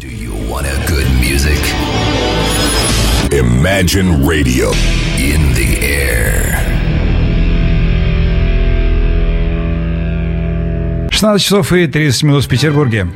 Do you want a good music? Imagine Radio. In the air. 16 часов и 30 минут в Петербурге.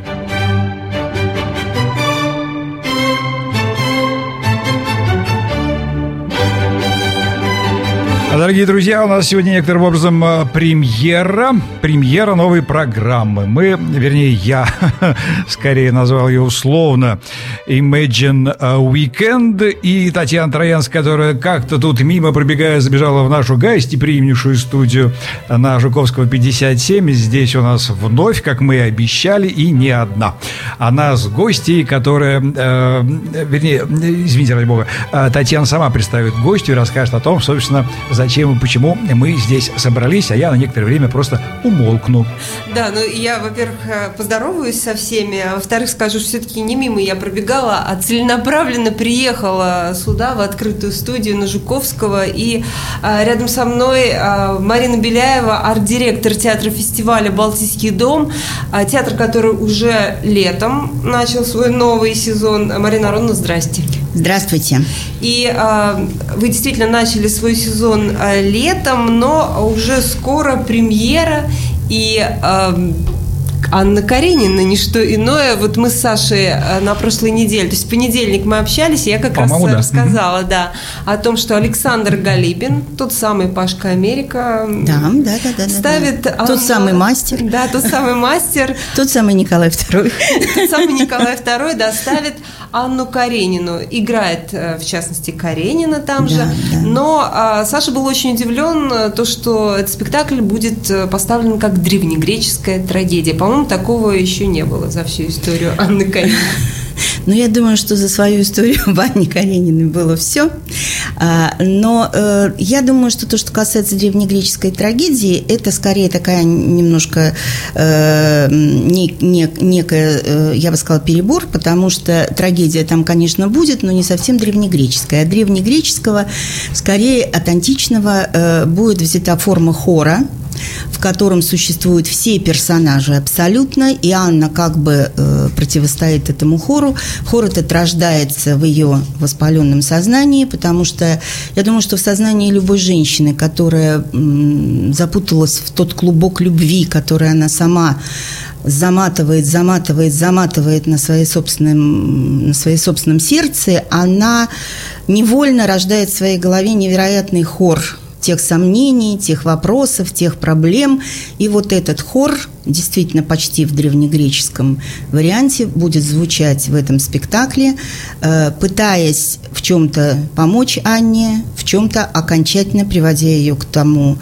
Дорогие друзья, у нас сегодня некоторым образом э, премьера, премьера новой программы. Мы, вернее, я скорее назвал ее условно Imagine Weekend. И Татьяна Троянская, которая как-то тут мимо пробегая забежала в нашу гостеприимнейшую студию на Жуковского 57. Здесь у нас вновь, как мы и обещали, и не одна. Она с гостьей, которая, э, вернее, извините, ради бога, э, Татьяна сама представит гостью и расскажет о том, собственно, зачем и почему мы здесь собрались, а я на некоторое время просто умолкну. Да, ну я, во-первых, э, поздороваюсь со всеми, а во-вторых, скажу, что все-таки не мимо я пробегала, а целенаправленно приехала сюда, в открытую студию на Жуковского, и а, рядом со мной а, Марина Беляева, арт-директор театра фестиваля «Балтийский дом», а, театр, который уже летом начал свой новый сезон. Марина Ароновна, здрасте. Здравствуйте. И э, вы действительно начали свой сезон э, летом, но уже скоро премьера и э, Анна Каренина, не что иное. Вот мы с Сашей э, на прошлой неделе, то есть в понедельник мы общались, и я как раз да. рассказала, да, о том, что Александр Галибин, тот самый Пашка Америка, Да, да, да, да. ставит... да. Анну- Тот самый мастер, Да, тот самый мастер, тот самый Николай II. тот самый Николай II, да, ставит Анну Каренину. Играет, э, в частности, Каренина там Да, же. да. Но а, Саша был очень удивлен, э, то, что этот спектакль будет э, поставлен как древнегреческая трагедия. По-моему, такого еще не было за всю историю Анны Карениной. Ну, я думаю, что за свою историю в Анне Карениной было все. Но э, я думаю, что то, что касается древнегреческой трагедии, это скорее такая немножко э, не- не- некая, э, я бы сказала, перебор, потому что трагедия там, конечно, будет, но не совсем древнегреческая. От древнегреческого, скорее от античного, будет взята форма хора, в котором существуют все персонажи абсолютно, и Анна как бы э, противостоит этому хору. Хор этот рождается в ее воспаленном сознании, потому что я думаю, что в сознании любой женщины, которая м, запуталась в тот клубок любви, который она сама заматывает, заматывает, заматывает на, своей собственном, на своей собственном сердце, она невольно рождает в своей голове невероятный хор тех сомнений, тех вопросов, тех проблем. И вот этот хор, действительно почти в древнегреческом варианте, будет звучать в этом спектакле, э, пытаясь в чем-то помочь Анне, в чем-то окончательно приводя ее к тому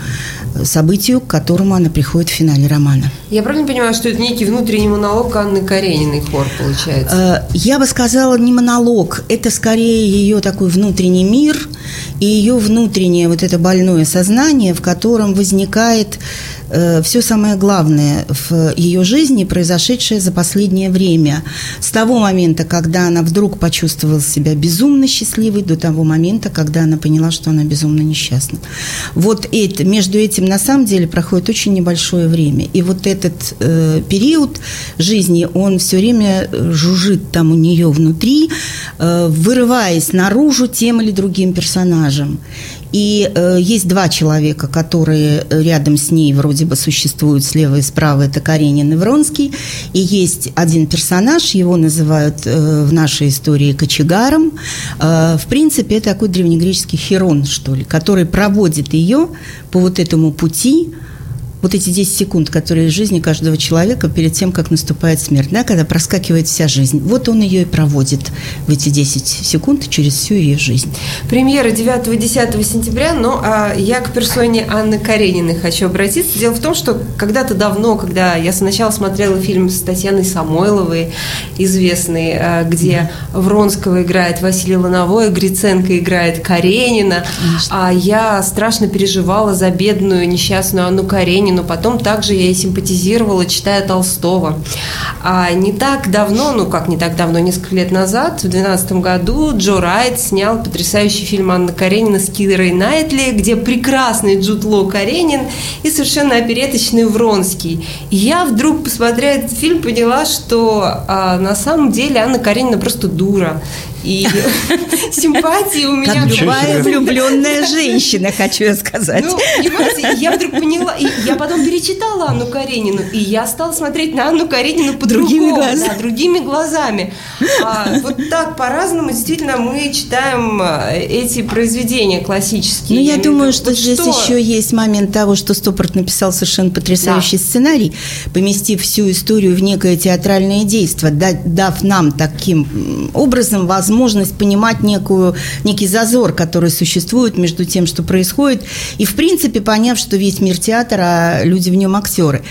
э, событию, к которому она приходит в финале романа. Я правильно понимаю, что это некий внутренний монолог Анны Карениной хор получается? Э, Я бы сказала, не монолог, это скорее ее такой внутренний мир и ее внутреннее вот это больное сознание, в котором возникает все самое главное в ее жизни, произошедшее за последнее время. С того момента, когда она вдруг почувствовала себя безумно счастливой, до того момента, когда она поняла, что она безумно несчастна. Вот это, между этим на самом деле проходит очень небольшое время. И вот этот э, период жизни, он все время э, жужжит там у нее внутри, э, вырываясь наружу тем или другим персонажем. И э, есть два человека, которые рядом с ней вроде бы существуют слева и справа, это Каренин и Вронский. И есть один персонаж, его называют э, в нашей истории кочегаром. Э, в принципе, это такой древнегреческий херон, что ли, который проводит ее по вот этому пути, вот эти 10 секунд, которые в жизни каждого человека перед тем, как наступает смерть, да, когда проскакивает вся жизнь. Вот он ее и проводит в эти 10 секунд через всю ее жизнь. Премьера 9-10 сентября, но а, я к персоне Анны Карениной хочу обратиться. Дело в том, что когда-то давно, когда я сначала смотрела фильм с Татьяной Самойловой, известный, а, где Вронского играет Василий Лановой, Гриценко играет Каренина, а я страшно переживала за бедную несчастную Анну Каренину, потом также я и симпатизировала, читая Толстого. А не так давно, ну как не так давно, несколько лет назад, в 2012 году Джо Райт снял потрясающий фильм Анна Каренина с Кирой Найтли, где прекрасный Джуд Ло Каренин и совершенно опереточный Вронский. И я вдруг, посмотря этот фильм, поняла, что а, на самом деле Анна Каренина просто дура. И симпатии у меня... Как любая влюбленная женщина, хочу я сказать. Ну, понимаете, я вдруг поняла, и я потом перечитала Анну Каренину, и я стала смотреть на Анну Каренину по-другому. Да, другими глазами. А, вот так по-разному действительно мы читаем а, эти произведения классические. Ну, я в думаю, что Вот здесь еще есть момент того, что Стопорт написал совершенно потрясающий сценарий, поместив всю историю в некое театральное действие, да- дав нам таким образом возможность понимать некую, некий зазор, который существует между тем, что происходит, и, в принципе, поняв, что весь мир театра, а люди в нем актеры.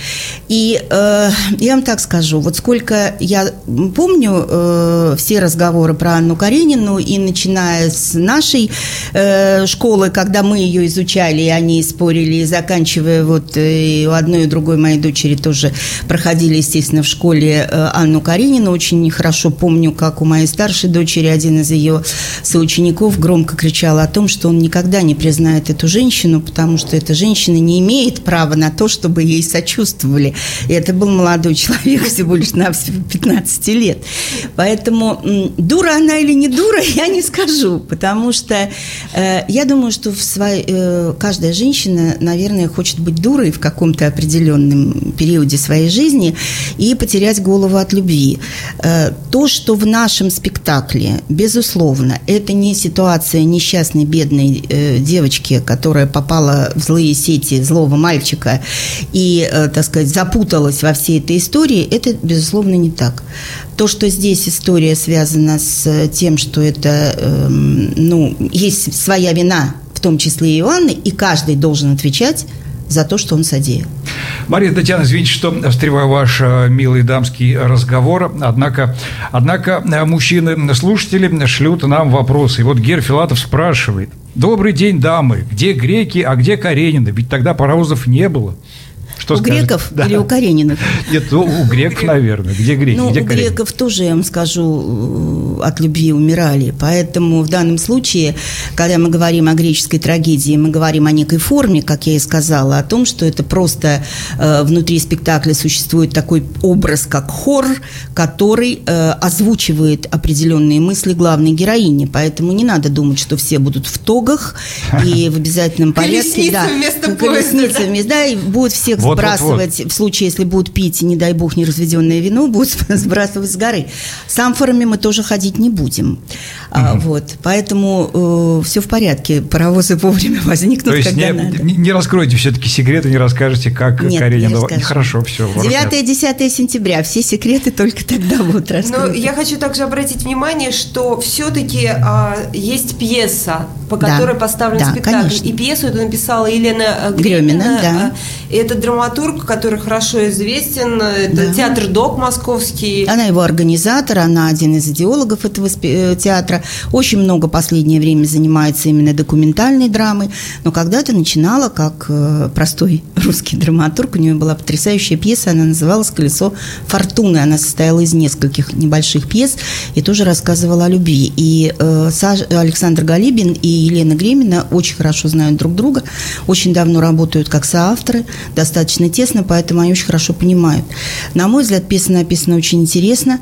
И э, я вам так скажу, вот сколько я помню э, все разговоры про Анну Каренину, и начиная с нашей э, школы, когда мы ее изучали, и они спорили, и заканчивая вот э, и у одной и другой моей дочери тоже проходили, естественно, в школе э, Анну Каренину. Очень хорошо помню, как у моей старшей дочери один из ее соучеников громко кричал о том, что он никогда не признает эту женщину, потому что эта женщина не имеет права на то, чтобы ей сочувствовали. И это был молодой человек, всего лишь на 15 лет. Поэтому дура она или не дура, я не скажу, потому что э, я думаю, что в своей, э, каждая женщина, наверное, хочет быть дурой в каком-то определенном периоде своей жизни и потерять голову от любви. Э, то, что в нашем спектакле, безусловно, это не ситуация несчастной бедной э, девочки, которая попала в злые сети злого мальчика и, э, так сказать, запуталась во всей этой истории, это, безусловно, не так. То, что здесь история связана с э, тем, что это, эм, ну, есть своя вина, в том числе и у Анны, и каждый должен отвечать за то, что он содеял. Мария Татьяна, извините, что встреваю ваш э, милый дамский разговор, однако, однако э, мужчины-слушатели шлют нам вопросы. И вот Гер Филатов спрашивает. Добрый день, дамы. Где греки, а где Каренина? Ведь тогда паровозов не было. Что у скажете? греков Да. или у Карениных? Нет, ну, у греков, наверное. Где греки, Ну, где у Каренина? греков тоже, я вам скажу, э, от любви умирали. Поэтому в данном случае, когда мы говорим о греческой трагедии, мы говорим о некой форме, как я и сказала, о том, что это просто э, внутри спектакля существует такой образ, как хор, который э, озвучивает определенные мысли главной героини. Поэтому не надо думать, что все будут в тогах и в обязательном порядке. Колесница да, вместо поезда, колесница да? вместе, да, и будут всех Вот, вот, вот. сбрасывать в случае, если будут пить, не дай бог, неразведенное вино, будут сбрасывать с горы. С амфорами мы тоже ходить не будем. А, вот, поэтому все в порядке. Паровозы вовремя возникнут, То есть когда не, надо. не- не раскроете все-таки секреты, не расскажете, как Нет, не Каренина... расскажем. Хорошо, все. 9-10 сентября. Все секреты только тогда будут Но раскрыты. я хочу также обратить внимание, что все-таки есть пьеса, по Да, которой поставлен да, спектакль. конечно. И пьесу эту написала Елена э, Гремина, Гремина. да. э, Это драматург, который хорошо известен. Это Да. театр ДОК московский. Она его организатор, она один из идеологов этого спе- Очень много последнее время занимается именно документальной драмой. Но когда-то начинала как э, простой русский драматург. У нее была потрясающая пьеса, она называлась «Колесо фортуны». Она состояла из нескольких небольших пьес и тоже рассказывала о любви. И э, Александр Галибин и Елена Гремина очень хорошо знают друг друга, очень давно работают как соавторы, достаточно тесно, поэтому они очень хорошо понимают. На мой взгляд, пьеса написана очень интересно.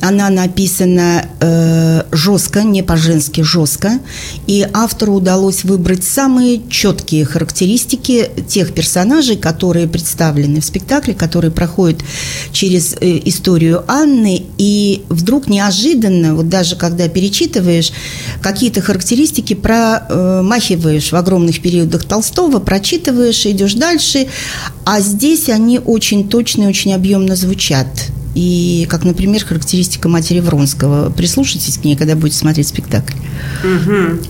Она написана э, жестко, не по-женски жестко, и автору удалось выбрать самые четкие характеристики тех персонажей, которые представлены в спектакле, которые проходят через э, историю Анны, и вдруг неожиданно, вот даже когда перечитываешь, какие-то характеристики промахиваешь в огромных периодах Толстого, прочитываешь, идешь дальше, а здесь они очень точно и очень объемно звучат. И, как, например, характеристика матери Вронского. Прислушайтесь к ней, когда будете смотреть спектакль. Мгм.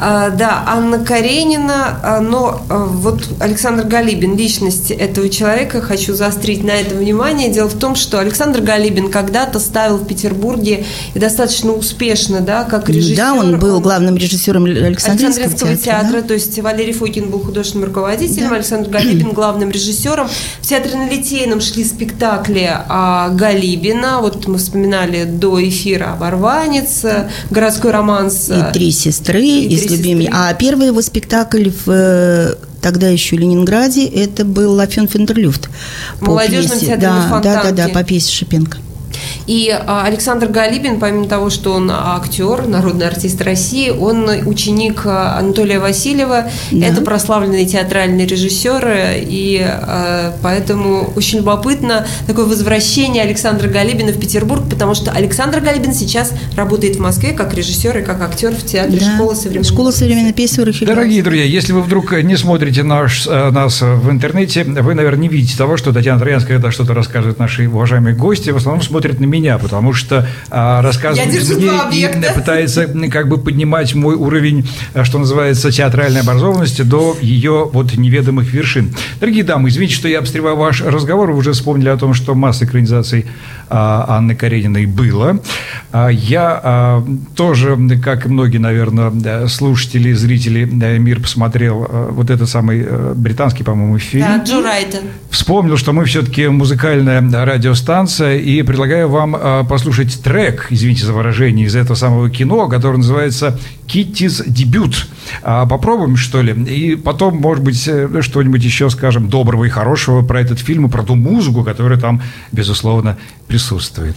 А, да, Анна Каренина, а, но а, вот Александр Галибин, личность этого человека, хочу заострить на этом внимание. Дело в том, что Александр Галибин когда-то ставил в Петербурге и достаточно успешно, да, как режиссер. да, он был главным режиссером Александринского, Александринского театра, театра. то есть Валерий Фокин был художественным руководителем, Да. Александр Галибин главным режиссером. В театре на Литейном шли спектакли а, Галибина, вот мы вспоминали до эфира «Оборванец», «Городской романс». И «Три сестры», И и, «Три с любимыми. сестры». А первый его спектакль в э, тогда еще Ленинграде, это был «Лафен Фендерлюфт». В молодежном театре да, да, да, да, по пьесе Шипенко. И а, Александр Галибин, помимо того, что он актер, народный артист России, он ученик а, Анатолия Васильева. Да. Это прославленный театральный режиссер, и а, поэтому очень любопытно такое возвращение Александра Галибина в Петербург, потому что Александр Галибин сейчас работает в Москве как режиссер и как актер в театре да. «Школа современной Школа современной песни Дорогие друзья, если вы вдруг не смотрите наш, э, нас в интернете, вы, наверное, не видите того, что Татьяна Троянская, когда что-то рассказывает наши уважаемые гости, в основном смотрят на меня, потому что а, рассказывает мне и пытается как бы поднимать мой уровень, э, что называется, театральной образованности до ее вот неведомых вершин. Дорогие дамы, извините, что я обстреваю ваш разговор, вы уже вспомнили о том, что масса экранизаций а, Анны Карениной было. А, я а, тоже, как и многие, наверное, слушатели, зрители, мир посмотрел вот этот самый британский, по-моему, фильм. Да, Джо Райта. Вспомнил, что мы все-таки музыкальная радиостанция, и предлагаю вам послушать трек, извините за выражение, из этого самого кино, который называется «Киттис дебют». Попробуем, что ли? И потом, может быть, э, что-нибудь еще скажем доброго и хорошего про этот фильм и про ту музыку, которая там, безусловно, присутствует.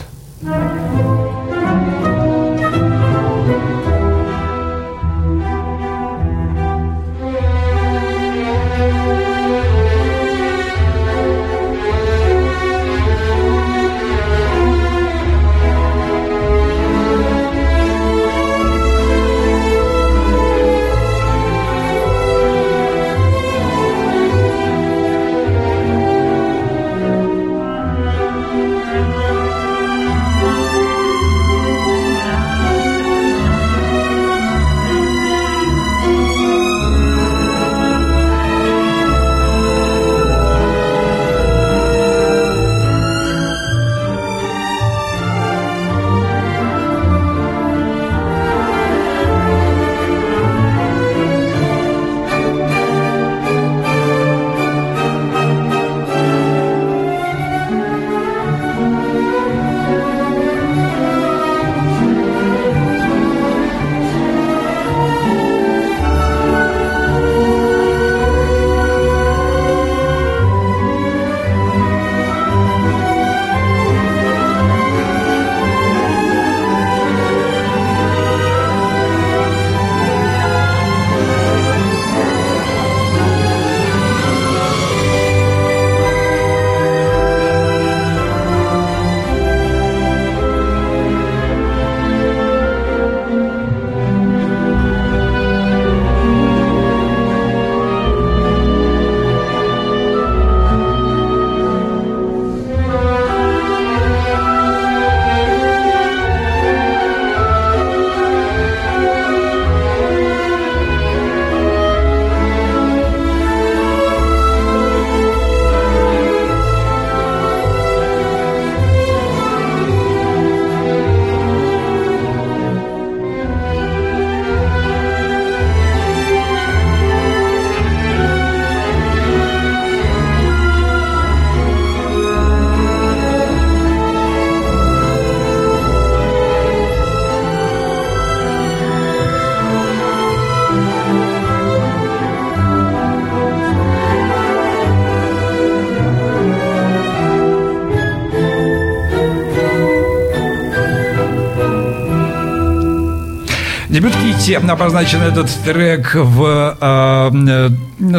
Дебют Кити обозначен этот трек в, э, э,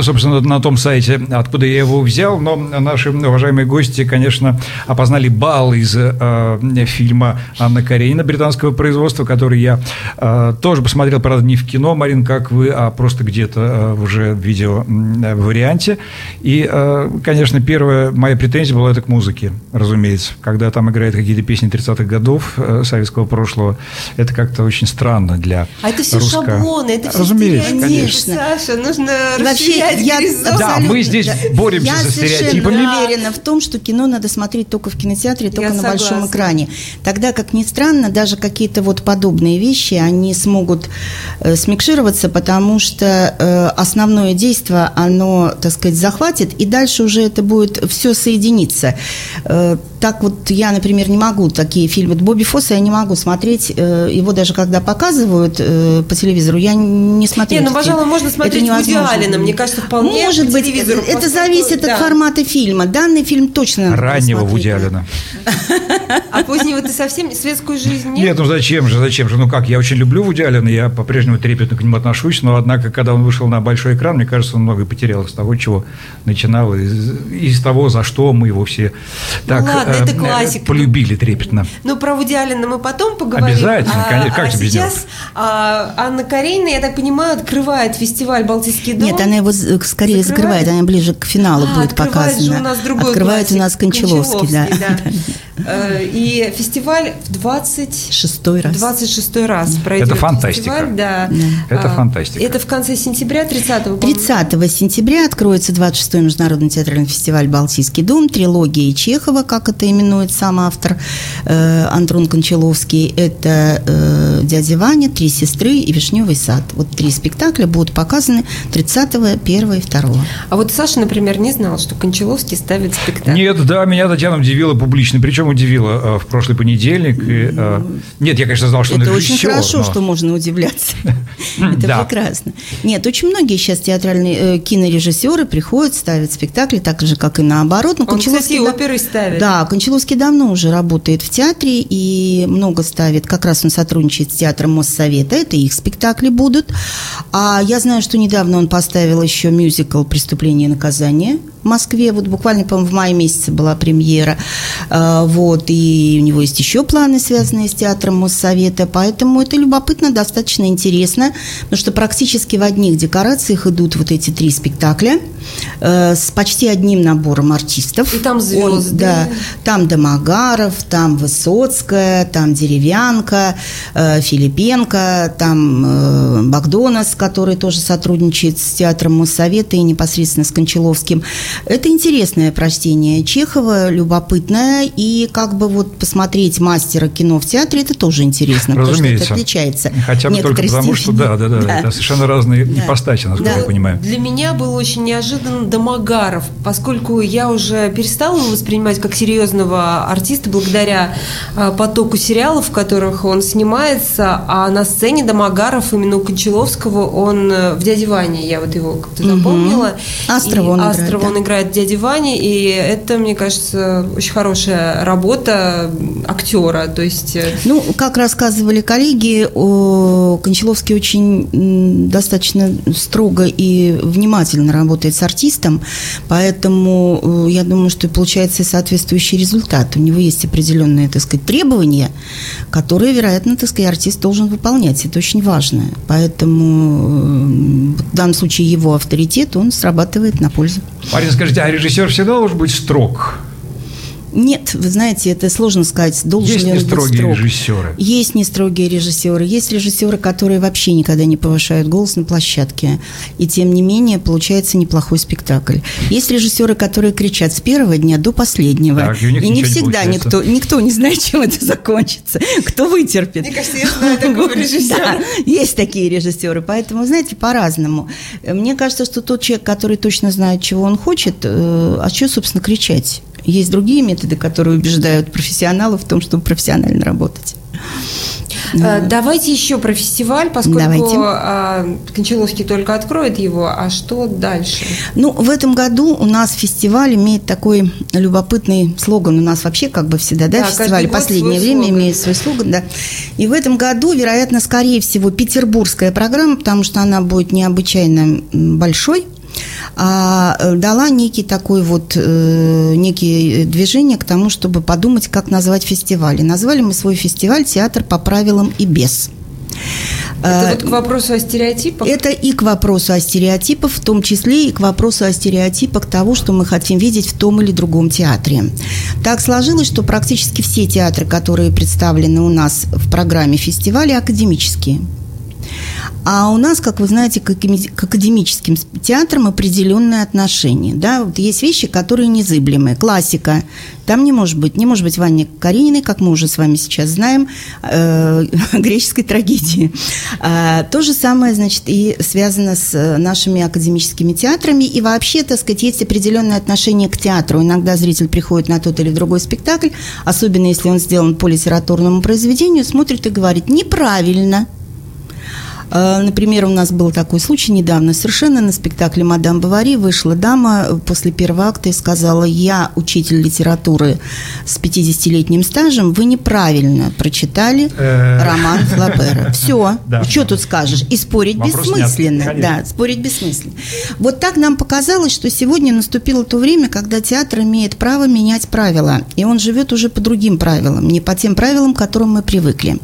собственно, на том сайте, откуда я его взял, но наши уважаемые гости, конечно, опознали бал из э, фильма Анна Каренина британского производства, который я тоже посмотрел, правда, не в кино, Марин, как вы, а просто где-то уже в видео варианте. И, конечно, первая моя претензия была это к музыке, разумеется. Когда там играют какие-то песни 30-х годов советского прошлого, это как-то очень странно для а это все русско... шаблоны, это все Разумеется, конечно. Саша, нужно Вообще, я Да, мы здесь боремся я со стереотипами. Я уверена в том, что кино надо смотреть только в кинотеатре, только я на согласна. большом экране. Тогда, как ни странно, даже какие-то вот подобные вещи, они смогут э, смикшироваться, потому что э, основное действие, оно, так сказать, захватит, и дальше уже это будет все соединиться. Э, так вот я, например, не могу такие фильмы. Бобби Фосса я не могу смотреть, э, его даже когда показывают, э, по телевизору, я не смотрю. Не, ну, пожалуй, можно смотреть Вуди Аллена. Мне кажется, вполне Может по быть, телевизору, это поскольку- зависит да. от формата фильма. Данный фильм точно Раннего. Вуди Аллена. А позднего ты совсем светскую жизнь нет? Нет, ну зачем же, зачем же? Ну как, я очень люблю Вуди Аллена, я по-прежнему трепетно к нему отношусь, но однако, когда он вышел на большой экран, мне кажется, он многое потерял из того, чего начинал, из, из того, за что мы его все так Ну ладно, э, это классика. полюбили трепетно. Ну, про Вуди Аллена мы потом поговорим. Обязательно, конечно, как а же без него? сейчас а, Анна Каренина, я так понимаю, открывает фестиваль «Балтийский дом». Нет, она его з- скорее Закрывает? закрывает, она ближе к финалу А, будет открывает показана. же у нас другой Открывает классик, у нас Кончаловский, да. Э, И фестиваль в 20... Шестой раз. 26 раз пройдет Это фантастика. фестиваль, да. Это А, фантастика. Это в конце сентября, 30-го, по-моему. 30 сентября откроется 26-й международный театральный фестиваль «Балтийский дом», трилогия Чехова, как это именует сам автор э, Антон Кончаловский. Это э, «Дядя Ваня», «Три сестры» и «Вишневый сад». Вот три спектакля будут показаны 30-го, 1 и 2 А вот Саша, например, не знал, что Кончаловский ставит спектакль. Нет, да, меня Татьяна удивила публично, причем удивила э, в прошлый понедельник. и, э, нет, я, конечно, знал, что он Это очень режиссер, хорошо, но- что можно удивляться. Это Да. прекрасно. Нет, очень многие сейчас театральные э, кинорежиссеры приходят, ставят спектакли, так же, как и наоборот. Но Он, кстати, Кончаловский оперы ставит. Да, Кончаловский давно уже работает в театре и много ставит. Как раз он сотрудничает с театром Моссовета. Это их спектакли будут. А я знаю, что недавно он поставил еще мюзикл «Преступление и наказание» в Москве. Вот буквально, по-моему, в мае месяце была премьера. А, Вот. И у него есть еще планы, связанные с театром Моссовета. Поэтому это любопытно, достаточно интересно. Потому что практически в одних декорациях идут вот эти три спектакля э, с почти одним набором артистов. И там Он- звезды. да, там Домогаров, там Высоцкая, там Деревянка, э, Филипенко, там э, Богдонос, который тоже сотрудничает с театром Моссовета и непосредственно с Кончаловским. Это интересное прочтение Чехова, любопытное, и как бы вот посмотреть мастера кино в театре, это тоже интересно, потому что Разумеется. это отличается. Хотя бы только потому, что степени. да, да, да, это совершенно разные Да. ипостаси, насколько Да. я понимаю. Для меня был очень неожиданно Домогаров, поскольку я уже перестала его воспринимать как серьезного артиста благодаря а, потоку сериалов, в которых он снимается, а на сцене Домогаров именно у Кончаловского он э, в «Дяде Ване», я вот его как-то запомнила. Астрова И он играет, Астрова да. он играет в «Дяде Ване», и это, мне кажется, очень хорошая работа актера, то есть... э, Ну, как рассказывали коллеги, Кончаловский очень достаточно строго и внимательно работает с артистом, поэтому э, я думаю, что получается и соответствующий результат. У него есть определенные, так сказать, требования, которые, вероятно, так сказать, артист должен выполнять. Это очень важно. Поэтому э, в данном случае его авторитет, он срабатывает на пользу. Марина, скажите, а режиссер всегда должен быть строг? Нет, вы знаете, это сложно сказать, должен Есть ли он не быть строгие строг. режиссеры? Есть не строгие режиссеры, есть режиссеры, которые вообще никогда не повышают голос на площадке, и тем не менее получается неплохой спектакль. Есть режиссеры, которые кричат с первого дня до последнего, Так, и них не не всегда получается. никто, никто не знает, чем это закончится, кто вытерпит. Мне кажется, я знаю такого режиссера. Да, есть такие режиссеры, поэтому, знаете, по-разному. Мне кажется, что тот человек, который точно знает, чего он хочет, э, а что, собственно, кричать? Есть другие методы, которые убеждают профессионалов в том, чтобы профессионально работать. Э, Давайте еще про фестиваль, поскольку Давайте. а, Кончаловский только откроет его, а что дальше? Ну, в этом году у нас фестиваль имеет такой любопытный слоган. У нас вообще как бы всегда, да, Да, фестиваль последнее время слоган. имеет свой слоган, да. И в этом году, вероятно, скорее всего, петербургская программа, потому что она будет необычайно большой, а, э, дала некий такой вот, э, некие движения к тому, чтобы подумать, как назвать фестиваль. И назвали мы свой фестиваль «Театр по правилам и без». Это Э, вот к вопросу о стереотипах. это и к вопросу о стереотипах, в том числе и к вопросу о стереотипах того, что мы хотим видеть в том или другом театре. Так сложилось, что практически все театры, которые представлены у нас в программе фестиваля, академические. А у нас, как вы знаете, к академи- к академическим театрам определенное отношение. Да? Вот есть вещи, которые незыблемые. Классика. Там не может быть. Не может быть Вани Карениной, как мы уже с вами сейчас знаем, э, греческой трагедии. А, то же самое, значит, и связано с э, нашими академическими театрами. И вообще, так сказать, есть определенное отношение к театру. Иногда зритель приходит на тот или другой спектакль, особенно если он сделан по литературному произведению, смотрит и говорит «неправильно». Э, например, у нас был такой случай недавно. Совершенно на спектакле «Мадам Бавари» вышла дама после первого акта и сказала, я учитель литературы с 50-летним стажем, вы неправильно прочитали Э. роман Флабера. Все. Что тут скажешь? И спорить бессмысленно. Да, спорить бессмысленно. Вот так нам показалось, что сегодня наступило то время, когда театр имеет право менять правила. И он живет уже по другим правилам, не по тем правилам, к которым мы привыкли.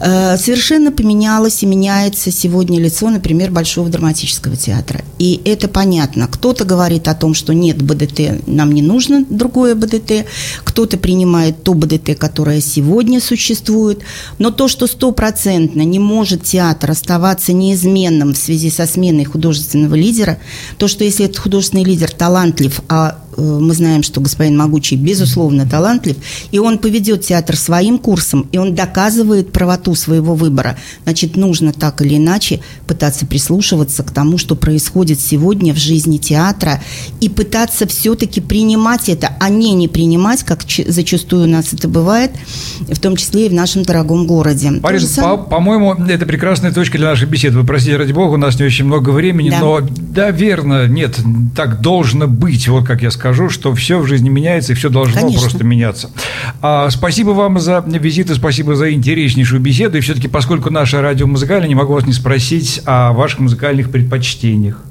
Э, Совершенно поменялось и меняется сегодня лицо, например, Большого драматического театра. И это понятно. Кто-то говорит о том, что нет БДТ, нам не нужно другое БДТ. Кто-то принимает то БДТ, которое сегодня существует. Но то, что стопроцентно не может театр оставаться неизменным в связи со сменой художественного лидера, то, что если этот художественный лидер талантлив, а мы знаем, что господин Могучий безусловно талантлив, и он поведет театр своим курсом, и он доказывает правоту своего выбора, значит, нужно так или иначе пытаться прислушиваться к тому, что происходит сегодня в жизни театра, и пытаться все-таки принимать это, а не не принимать, как зачастую у нас это бывает, в том числе и в нашем дорогом городе. Самое- по- по-моему, это прекрасная точка для нашей беседы. Вы простите, ради бога, у нас не очень много времени, Да. но да, верно, нет, так должно быть, вот как я скажу, что все в жизни меняется, и все должно Конечно. просто меняться. А, спасибо вам за визит и спасибо за интереснейшую беседу. И все-таки, поскольку наше радио музыкальное, не могу вас не спросить о ваших музыкальных предпочтениях.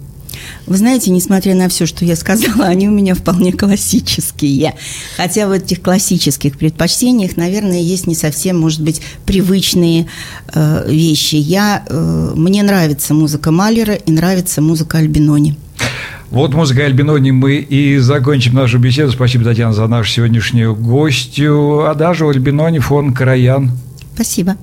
Вы знаете, несмотря на все, что я сказала, они у меня вполне классические. Хотя в этих классических предпочтениях, наверное, есть не совсем, может быть, привычные э, вещи. Я, э, мне нравится музыка Малера и нравится музыка Альбинони. Вот музыка Альбинони мы и закончим нашу беседу. Спасибо, Татьяна, за нашу сегодняшнюю гостью. А даже Альбинони фон Караян. Спасибо.